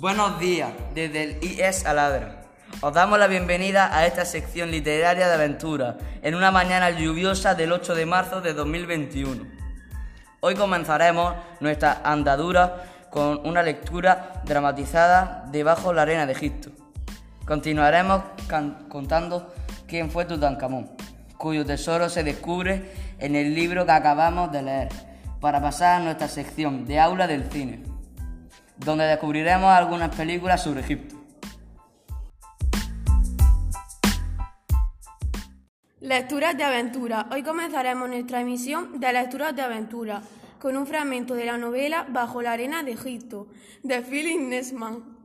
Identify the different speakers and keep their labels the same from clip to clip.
Speaker 1: Buenos días, desde el IES Aladra. Os damos la bienvenida a esta sección literaria de aventura en una mañana lluviosa del 8 de marzo de 2021. Hoy comenzaremos nuestra andadura con una lectura dramatizada de Bajo la arena de Egipto. Continuaremos contando quién fue Tutankamón, cuyo tesoro se descubre en el libro que acabamos de leer, para pasar a nuestra sección de aula del cine donde descubriremos algunas películas sobre Egipto.
Speaker 2: Lecturas de aventura. Hoy comenzaremos nuestra emisión de lecturas de aventura con un fragmento de la novela Bajo la arena de Egipto, de Philip Nesman.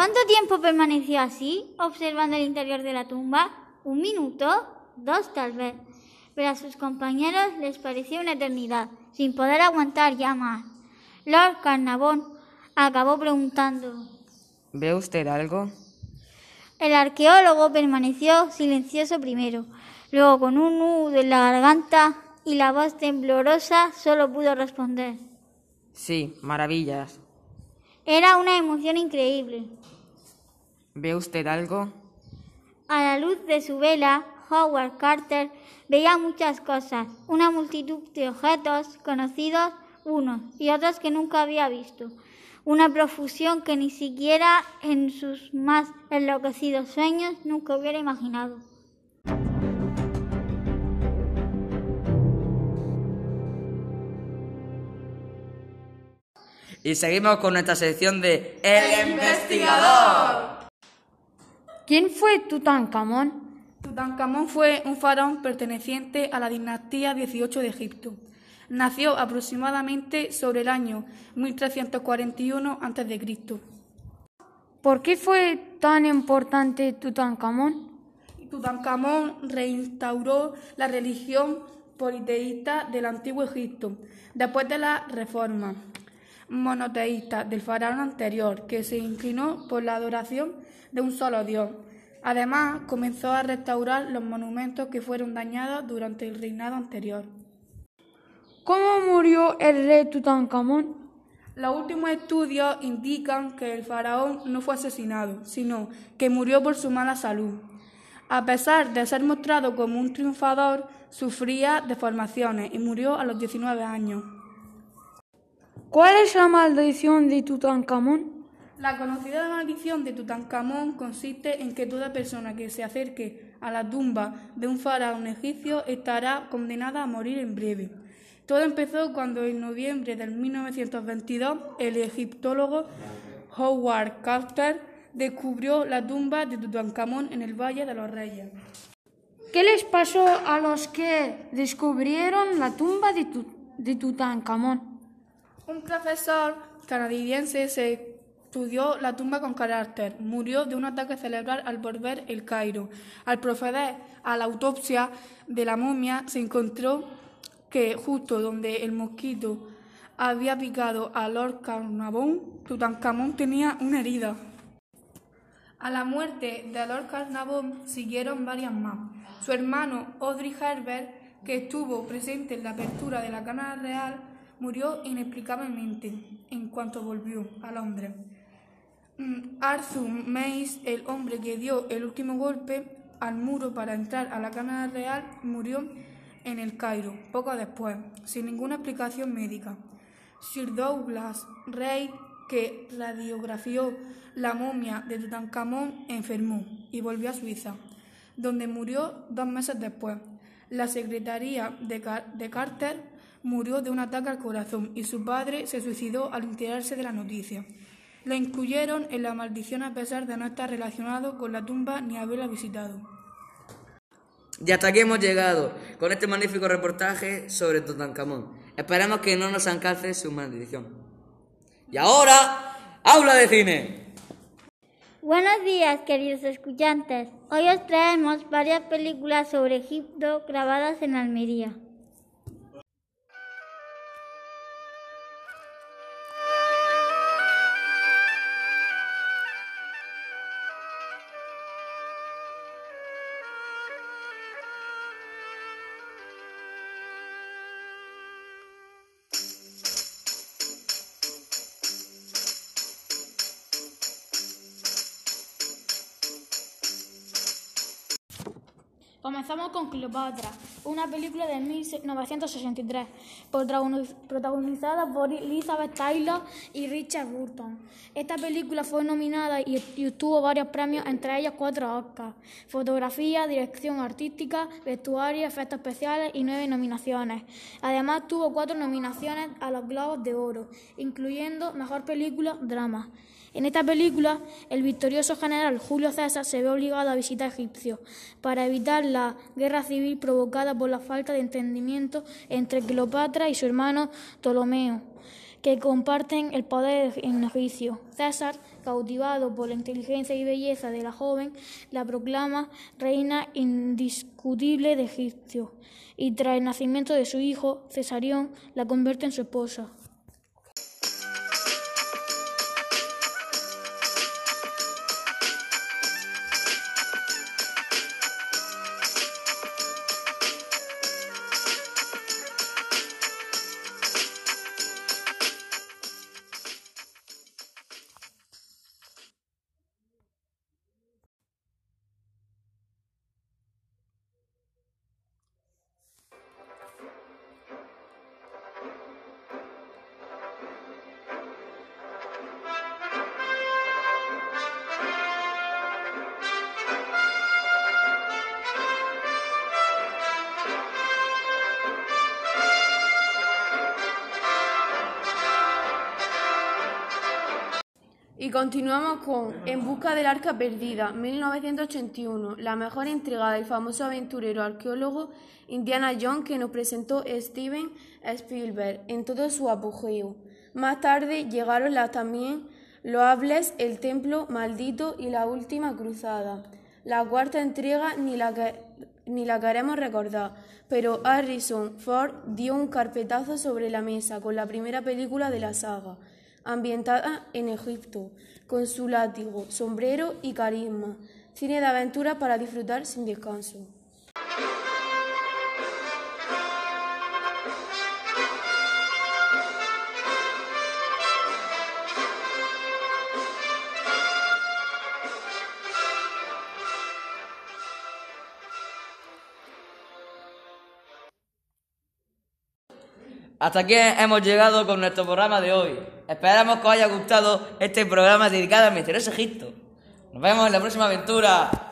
Speaker 3: ¿Cuánto tiempo permaneció así, observando el interior de la tumba? ¿Un minuto? ¿Dos tal vez? Pero a sus compañeros les pareció una eternidad, sin poder aguantar ya más. Lord Carnavon acabó preguntando.
Speaker 4: ¿Ve usted algo?
Speaker 3: El arqueólogo permaneció silencioso primero, luego con un nudo en la garganta y la voz temblorosa solo pudo responder.
Speaker 4: Sí, maravillas.
Speaker 3: Era una emoción increíble.
Speaker 4: ¿Ve usted algo?
Speaker 3: A la luz de su vela, Howard Carter veía muchas cosas, una multitud de objetos conocidos unos y otros que nunca había visto, una profusión que ni siquiera en sus más enloquecidos sueños nunca hubiera imaginado.
Speaker 1: Y seguimos con nuestra sección de El, investigador.
Speaker 2: ¿Quién fue Tutankamón? Tutankamón fue un faraón perteneciente a la dinastía 18 de Egipto. Nació aproximadamente sobre el año 1341 a.C. ¿Por qué fue tan importante Tutankamón? Tutankamón reinstauró la religión politeísta del antiguo Egipto después de la reforma monoteísta del faraón anterior, que se inclinó por la adoración de un solo Dios. Además, comenzó a restaurar los monumentos que fueron dañados durante el reinado anterior. ¿Cómo murió el rey Tutankamón? Los últimos estudios indican que el faraón no fue asesinado, sino que murió por su mala salud. A pesar de ser mostrado como un triunfador, sufría deformaciones y murió a los 19 años. ¿Cuál es la maldición de Tutankamón? La conocida maldición de Tutankamón consiste en que toda persona que se acerque a la tumba de un faraón egipcio estará condenada a morir en breve. Todo empezó cuando en noviembre de 1922 el egiptólogo Howard Carter descubrió la tumba de Tutankamón en el Valle de los Reyes. ¿Qué les pasó a los que descubrieron la tumba de, de Tutankamón? Un profesor canadiense se Estudió la tumba con carácter. Murió de un ataque cerebral al volver el Cairo. Al proceder a la autopsia de la momia, se encontró que justo donde el mosquito había picado a Lord Carnarvon, Tutankamón tenía una herida. A la muerte de Lord Carnarvon siguieron varias más. Su hermano Audrey Herbert, que estuvo presente en la apertura de la Cámara Real, murió inexplicablemente en cuanto volvió a Londres. Mm, Arthur Mace, el hombre que dio el último golpe al muro para entrar a la Cámara Real, murió en el Cairo, poco después, sin ninguna explicación médica. Sir Douglas Rey, que radiografió la momia de Tutankamón, enfermó y volvió a Suiza, donde murió dos meses después. La secretaría de, de Carter murió de un ataque al corazón y su padre se suicidó al enterarse de la noticia. Lo incluyeron en la maldición a pesar de no estar relacionado con la tumba ni haberla visitado.
Speaker 1: Y hasta aquí hemos llegado con este magnífico reportaje sobre Tutankamón. Esperamos que no nos alcance su maldición. Y ahora, aula de cine.
Speaker 3: Buenos días, queridos escuchantes. Hoy os traemos varias películas sobre Egipto grabadas en Almería.
Speaker 5: Comenzamos con Cleopatra, una película de 1963, protagonizada por Elizabeth Taylor y Richard Burton. Esta película fue nominada y, obtuvo varios premios, entre ellos cuatro Oscars, fotografía, dirección artística, vestuario, efectos especiales y nueve nominaciones. Además tuvo cuatro nominaciones a los Globos de Oro, incluyendo Mejor Película, Drama. En esta película, el victorioso general Julio César se ve obligado a visitar Egipcio para evitar la guerra civil provocada por la falta de entendimiento entre Cleopatra y su hermano Ptolomeo, que comparten el poder en Egipcio. César, cautivado por la inteligencia y belleza de la joven, la proclama reina indiscutible de Egipcio y tras el nacimiento de su hijo, Cesarión, la convierte en su esposa. Y continuamos con En busca del arca perdida, 1981, la mejor intriga del famoso aventurero arqueólogo Indiana Jones que nos presentó Steven Spielberg en todo su apogeo. Más tarde llegaron las también loables El Templo Maldito y La Última Cruzada. La cuarta entrega ni la, ni la queremos recordar, pero Harrison Ford dio un carpetazo sobre la mesa con la primera película de la saga ambientada en Egipto, con su látigo, sombrero y carisma. Cine de aventura para disfrutar sin descanso.
Speaker 1: Hasta aquí hemos llegado con nuestro programa de hoy. Esperamos que os haya gustado este programa dedicado al misterioso Egipto. Nos vemos en la próxima aventura.